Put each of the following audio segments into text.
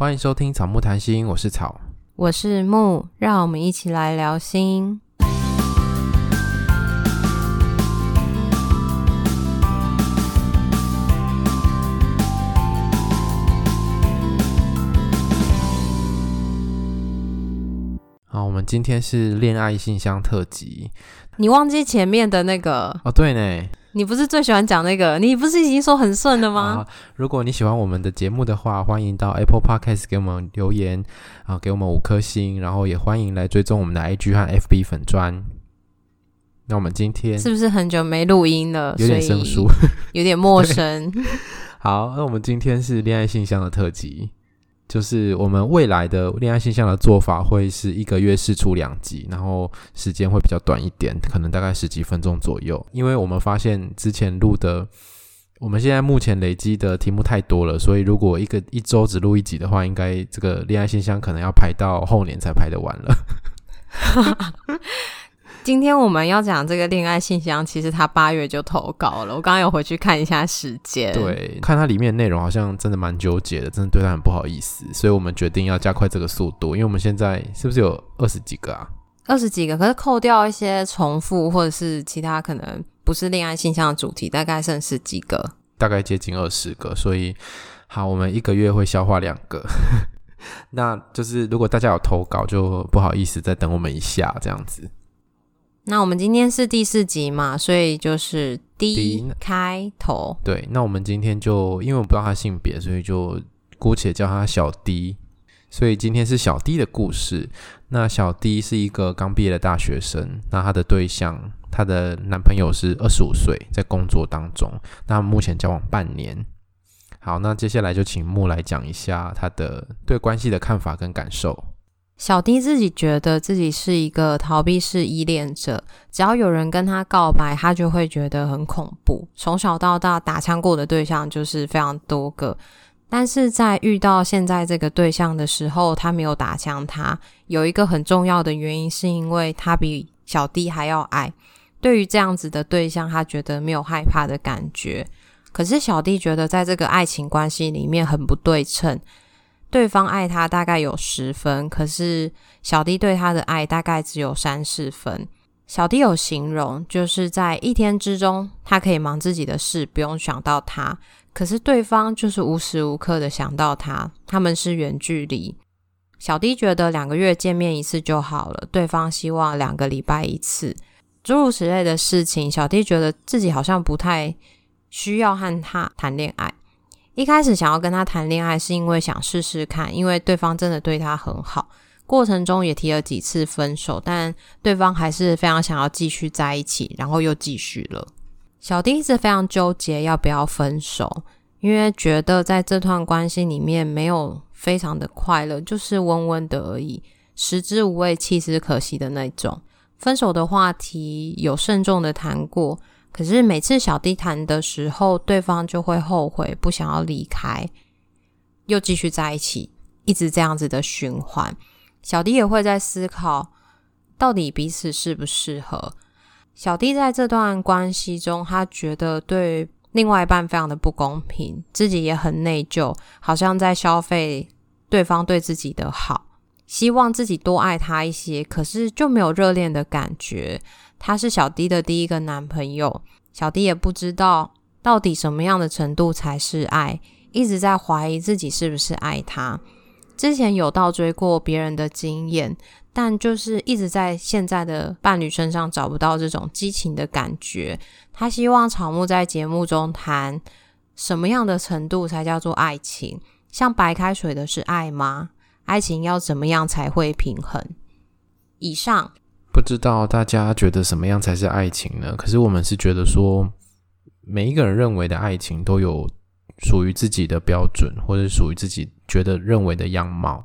欢迎收听草木谈心，我是草，我是木，让我们一起来聊心。好，我们今天是恋爱信箱特辑。你忘记前面的那个？哦，对呢。你不是最喜欢讲那个？你不是已经说很顺了吗？啊，如果你喜欢我们的节目的话，欢迎到 Apple Podcast 给我们留言啊，给我们五颗星，然后也欢迎来追踪我们的 IG 和 FB 粉砖。那我们今天是不是很久没录音了？有点生疏，有点陌生。好，那我们今天是恋爱信箱的特辑。就是我们未来的恋爱信箱的做法会是一个月试出两集，然后时间会比较短一点，可能大概十几分钟左右。因为我们发现之前录的，我们现在目前累积的题目太多了，所以如果一个一周只录一集的话，应该这个恋爱信箱可能要排到后年才排得完了。今天我们要讲这个恋爱信箱，其实他八月就投稿了。我刚刚有回去看一下时间，对，看它里面的内容好像真的蛮纠结的，真的对他很不好意思，所以我们决定要加快这个速度。因为我们现在是不是有二十几个啊？二十几个，可是扣掉一些重复或者是其他可能不是恋爱信箱的主题，大概剩十几个，大概接近二十个。所以好，我们一个月会消化两个。那就是如果大家有投稿，就不好意思再等我们一下这样子。那我们今天是第四集嘛，所以就是 D 开头。对，那我们今天就因为我不知道他性别，所以就姑且叫他小 D。所以今天是小 D 的故事。那小 D 是一个刚毕业的大学生，那他的对象，他的男朋友是二十五岁，在工作当中。那目前交往半年。好，那接下来就请木来讲一下他的对关系的看法跟感受。小弟自己觉得自己是一个逃避式依恋者，只要有人跟他告白，他就会觉得很恐怖。从小到大打枪过的对象就是非常多个，但是在遇到现在这个对象的时候，他没有打枪他。有一个很重要的原因，是因为他比小弟还要矮。对于这样子的对象，他觉得没有害怕的感觉。可是小弟觉得在这个爱情关系里面很不对称。对方爱他大概有十分，可是小 D 对他的爱大概只有三四分。小 D 有形容，就是在一天之中，他可以忙自己的事，不用想到他。可是对方就是无时无刻的想到他，他们是远距离。小 D 觉得两个月见面一次就好了，对方希望两个礼拜一次，诸如此类的事情。小 D 觉得自己好像不太需要和他谈恋爱。一开始想要跟他谈恋爱，是因为想试试看，因为对方真的对他很好。过程中也提了几次分手，但对方还是非常想要继续在一起，然后又继续了。小 D 一直非常纠结要不要分手，因为觉得在这段关系里面没有非常的快乐，就是温温的而已，食之无味，弃之可惜的那种。分手的话题有慎重的谈过。可是每次小弟谈的时候，对方就会后悔，不想要离开，又继续在一起，一直这样子的循环。小弟也会在思考，到底彼此适不适合。小弟在这段关系中，他觉得对另外一半非常的不公平，自己也很内疚，好像在消费对方对自己的好，希望自己多爱他一些，可是就没有热恋的感觉。他是小迪的第一个男朋友，小迪也不知道到底什么样的程度才是爱，一直在怀疑自己是不是爱他。之前有倒追过别人的经验，但就是一直在现在的伴侣身上找不到这种激情的感觉。他希望草木在节目中谈什么样的程度才叫做爱情？像白开水的是爱吗？爱情要怎么样才会平衡？以上。不知道大家觉得什么样才是爱情呢？可是我们是觉得说，每一个人认为的爱情都有属于自己的标准，或者属于自己觉得认为的样貌。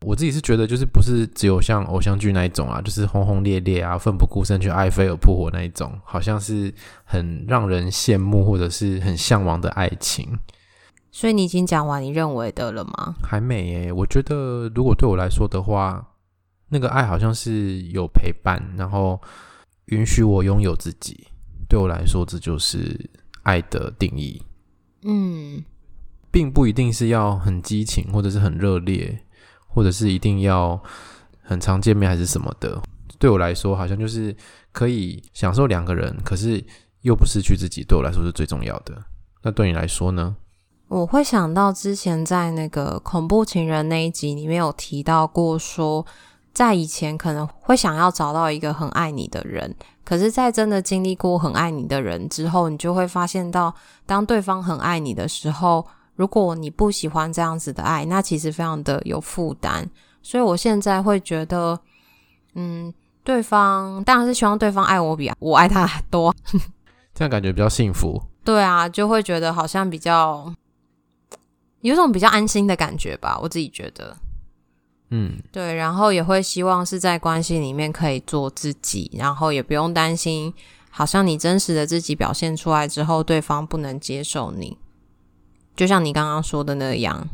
我自己是觉得，就是不是只有像偶像剧那一种啊，就是轰轰烈烈啊，奋不顾身去埃菲尔扑火那一种，好像是很让人羡慕或者是很向往的爱情。所以你已经讲完你认为的了吗？还没耶。我觉得如果对我来说的话。那个爱好像是有陪伴，然后允许我拥有自己。对我来说，这就是爱的定义。嗯，并不一定是要很激情，或者是很热烈，或者是一定要很常见面还是什么的。对我来说，好像就是可以享受两个人，可是又不失去自己，对我来说是最重要的。那对你来说呢？我会想到之前在那个恐怖情人那一集里面有提到过说，说在以前可能会想要找到一个很爱你的人。可是，在真的经历过很爱你的人之后，你就会发现到，当对方很爱你的时候，如果你不喜欢这样子的爱，那其实非常的有负担。所以我现在会觉得，嗯，对方当然是希望对方爱我比我爱他多，这样感觉比较幸福。对啊，就会觉得好像比较有种比较安心的感觉吧，我自己觉得。嗯，对，然后也会希望是在关系里面可以做自己，然后也不用担心，好像你真实的自己表现出来之后，对方不能接受你，就像你刚刚说的那样。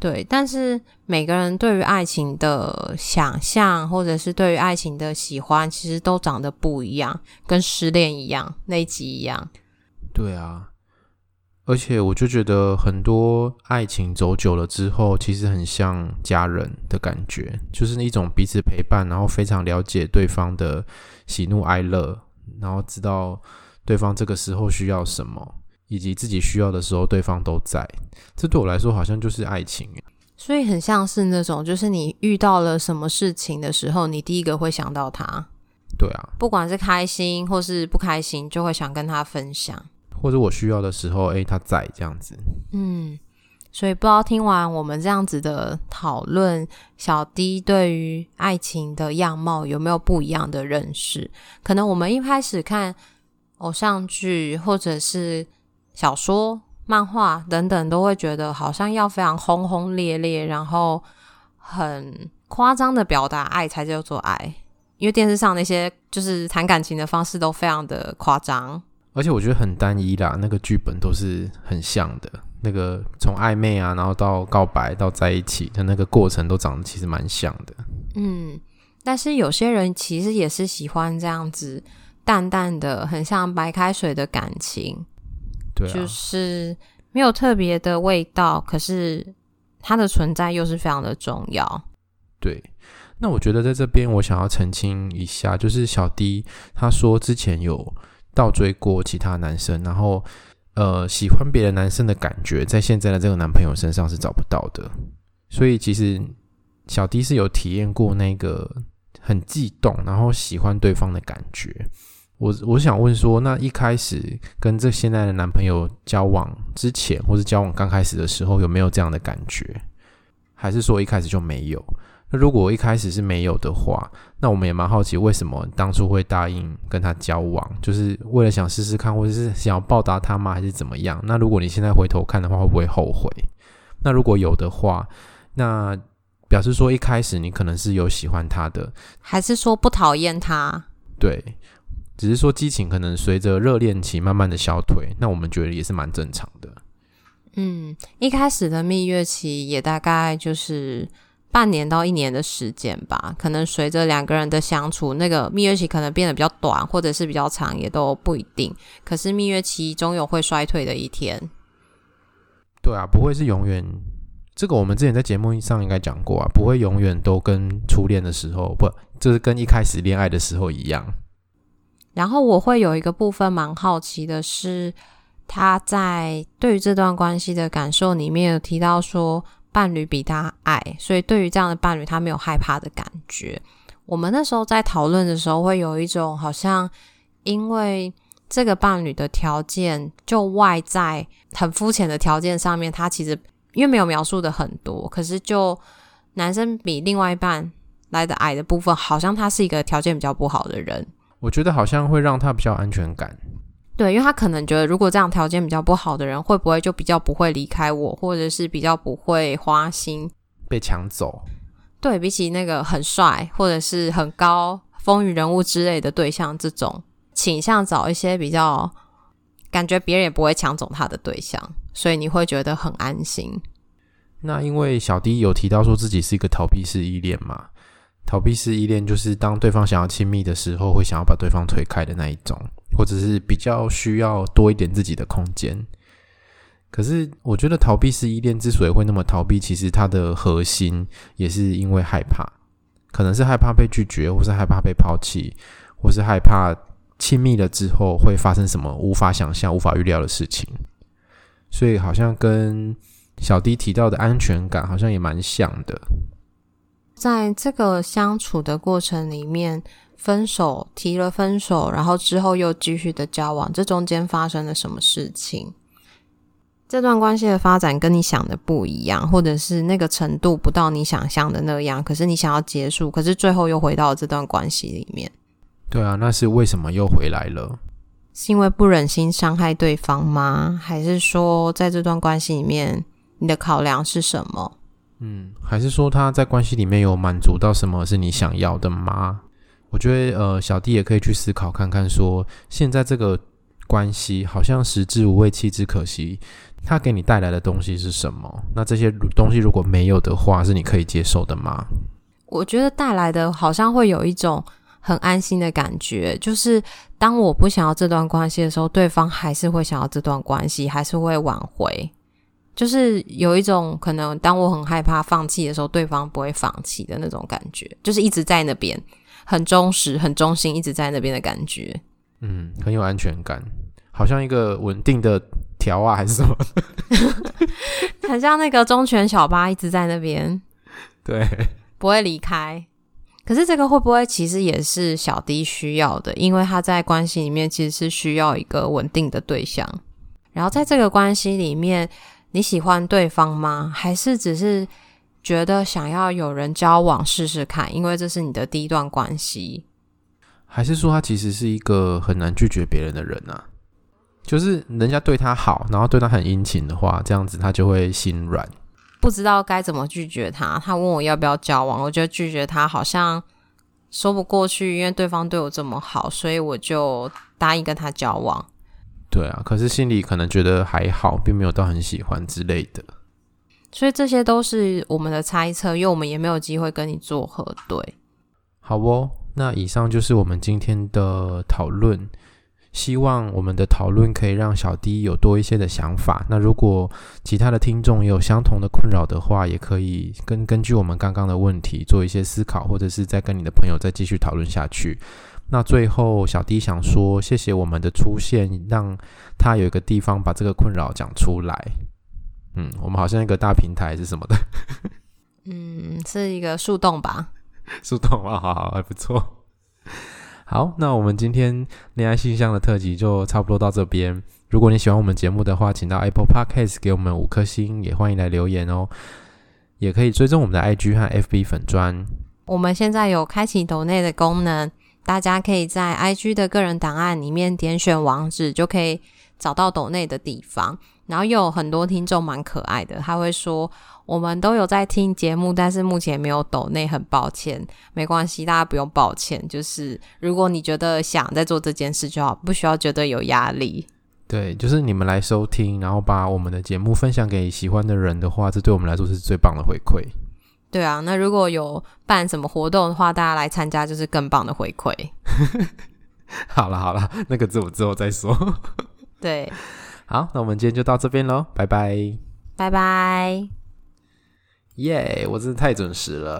对，但是每个人对于爱情的想象，或者是对于爱情的喜欢，其实都长得不一样，跟失恋一样，那一集一样。对啊。而且我就觉得很多爱情走久了之后，其实很像家人的感觉，就是一种彼此陪伴，然后非常了解对方的喜怒哀乐，然后知道对方这个时候需要什么，以及自己需要的时候对方都在。这对我来说好像就是爱情。所以很像是那种，就是你遇到了什么事情的时候，你第一个会想到他。对啊，不管是开心或是不开心，就会想跟他分享。或者我需要的时候，诶，他在这样子。嗯，所以不知道听完我们这样子的讨论，小 D 对于爱情的样貌有没有不一样的认识？可能我们一开始看偶像剧或者是小说、漫画等等，都会觉得好像要非常轰轰烈烈，然后很夸张的表达爱才叫做爱，因为电视上那些就是谈感情的方式都非常的夸张。而且我觉得很单一啦，那个剧本都是很像的，那个从暧昧啊，然后到告白到在一起的那个过程都长得其实蛮像的。嗯，但是有些人其实也是喜欢这样子淡淡的，很像白开水的感情，对啊，就是没有特别的味道，可是它的存在又是非常的重要。对，那我觉得在这边我想要澄清一下，就是小 D 他说之前有。倒追过其他男生，然后呃喜欢别的男生的感觉，在现在的这个男朋友身上是找不到的。所以其实小 D 是有体验过那个很悸动，然后喜欢对方的感觉。我我想问说，那一开始跟这现在的男朋友交往之前，或是交往刚开始的时候，有没有这样的感觉？还是说一开始就没有？那如果一开始是没有的话，那我们也蛮好奇，为什么当初会答应跟他交往？就是为了想试试看，或者是想要报答他吗？还是怎么样？那如果你现在回头看的话，会不会后悔？那如果有的话，那表示说一开始你可能是有喜欢他的，还是说不讨厌他？对，只是说激情可能随着热恋期慢慢的消退，那我们觉得也是蛮正常的。嗯，一开始的蜜月期也大概就是。半年到一年的时间吧，可能随着两个人的相处，那个蜜月期可能变得比较短，或者是比较长，也都不一定。可是蜜月期终有会衰退的一天。对啊，不会是永远。这个我们之前在节目上应该讲过啊，不会永远都跟初恋的时候，不，就是跟一开始恋爱的时候一样。然后我会有一个部分蛮好奇的是，他在对于这段关系的感受里面有提到说。伴侣比他矮，所以对于这样的伴侣，他没有害怕的感觉。我们那时候在讨论的时候，会有一种好像因为这个伴侣的条件，就外在很肤浅的条件上面，他其实因为没有描述的很多，可是就男生比另外一半来的矮的部分，好像他是一个条件比较不好的人。我觉得好像会让他比较安全感。对，因为他可能觉得，如果这样条件比较不好的人，会不会就比较不会离开我，或者是比较不会花心被抢走？对，比起那个很帅或者是很高风云人物之类的对象，这种倾向找一些比较感觉别人也不会抢走他的对象，所以你会觉得很安心。那因为小 D 有提到说自己是一个逃避式依恋嘛，逃避式依恋就是当对方想要亲密的时候，会想要把对方推开的那一种。或者是比较需要多一点自己的空间，可是我觉得逃避式依恋之所以会那么逃避，其实它的核心也是因为害怕，可能是害怕被拒绝，或是害怕被抛弃，或是害怕亲密了之后会发生什么无法想象、无法预料的事情。所以好像跟小 D 提到的安全感好像也蛮像的。在这个相处的过程里面，分手提了分手，然后之后又继续的交往，这中间发生了什么事情？这段关系的发展跟你想的不一样，或者是那个程度不到你想象的那样，可是你想要结束，可是最后又回到了这段关系里面。对啊，那是为什么又回来了？是因为不忍心伤害对方吗？还是说在这段关系里面，你的考量是什么？嗯，还是说他在关系里面有满足到什么是你想要的吗？我觉得呃，小弟也可以去思考看看说，现在这个关系好像食之无味，弃之可惜。它给你带来的东西是什么？那这些东西如果没有的话，是你可以接受的吗？我觉得带来的好像会有一种很安心的感觉，就是当我不想要这段关系的时候，对方还是会想要这段关系，还是会挽回。就是有一种可能，当我很害怕放弃的时候，对方不会放弃的那种感觉，就是一直在那边，很忠实、很忠心，一直在那边的感觉。嗯，很有安全感，好像一个稳定的。条啊，还是什么？很像那个忠犬小八一直在那边，对，不会离开。可是这个会不会其实也是小 D 需要的？因为他在关系里面其实是需要一个稳定的对象。然后在这个关系里面，你喜欢对方吗？还是只是觉得想要有人交往试试看？因为这是你的第一段关系。还是说他其实是一个很难拒绝别人的人啊？就是人家对他好，然后对他很殷勤的话，这样子他就会心软，不知道该怎么拒绝他。他问我要不要交往，我觉得拒绝他好像说不过去，因为对方对我这么好，所以我就答应跟他交往。对啊，可是心里可能觉得还好，并没有到很喜欢之类的。所以这些都是我们的猜测，因为我们也没有机会跟你做核对。好哦，那以上就是我们今天的讨论。希望我们的讨论可以让小 D 有多一些的想法。那如果其他的听众也有相同的困扰的话，也可以根根据我们刚刚的问题做一些思考，或者是再跟你的朋友再继续讨论下去。那最后，小 D 想说，谢谢我们的出现，让他有一个地方把这个困扰讲出来。嗯，我们好像一个大平台是什么的？嗯，是一个树洞吧？树洞啊，好好，还不错。好，那我们今天恋爱信箱的特辑就差不多到这边。如果你喜欢我们节目的话，请到 Apple Podcast 给我们五颗星，也欢迎来留言哦。也可以追踪我们的 IG 和 FB 粉砖。我们现在有开启抖内的功能，大家可以在 IG 的个人档案里面点选网址，就可以找到抖内的地方。然后又有很多听众蛮可爱的，他会说。我们都有在听节目，但是目前没有抖内，很抱歉。没关系，大家不用抱歉。就是如果你觉得想在做这件事就好，不需要觉得有压力。对，就是你们来收听，然后把我们的节目分享给喜欢的人的话，这对我们来说是最棒的回馈。对啊，那如果有办什么活动的话，大家来参加就是更棒的回馈。好了好了，那个字我之后再说。对，好，那我们今天就到这边喽，拜拜，拜拜。耶！我真的太准时了。